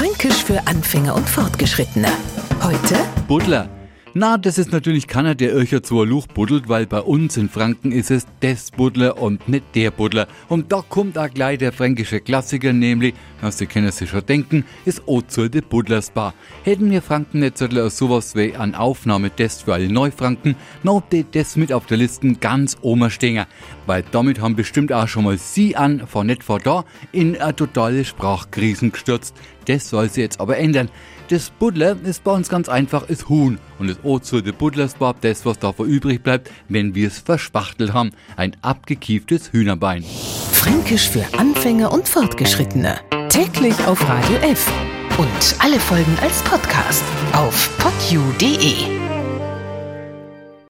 Fränkisch für Anfänger und Fortgeschrittene. Heute Buddler. Na, das ist natürlich keiner, der euch zu Luch buddelt, weil bei uns in Franken ist es des Buddler und nicht der Buddler. Und da kommt auch gleich der fränkische Klassiker, nämlich, was Sie können sich schon denken, ist Ozer de Buddlersbar. Hätten wir Franken nicht so sowas wie an Aufnahmetest für alle Neufranken, noch die das mit auf der Liste ganz oben stehen. Weil damit haben bestimmt auch schon mal Sie an, vor nicht vor da, in eine totale Sprachkrisen gestürzt. Das soll sie jetzt aber ändern. Das Buddler ist bei uns ganz einfach das Huhn und das O zu der Buddlersbab, das was davon übrig bleibt, wenn wir es verspachtelt haben. Ein abgekieftes Hühnerbein. Fränkisch für Anfänger und Fortgeschrittene. Täglich auf Radio F. Und alle Folgen als Podcast auf podu.de.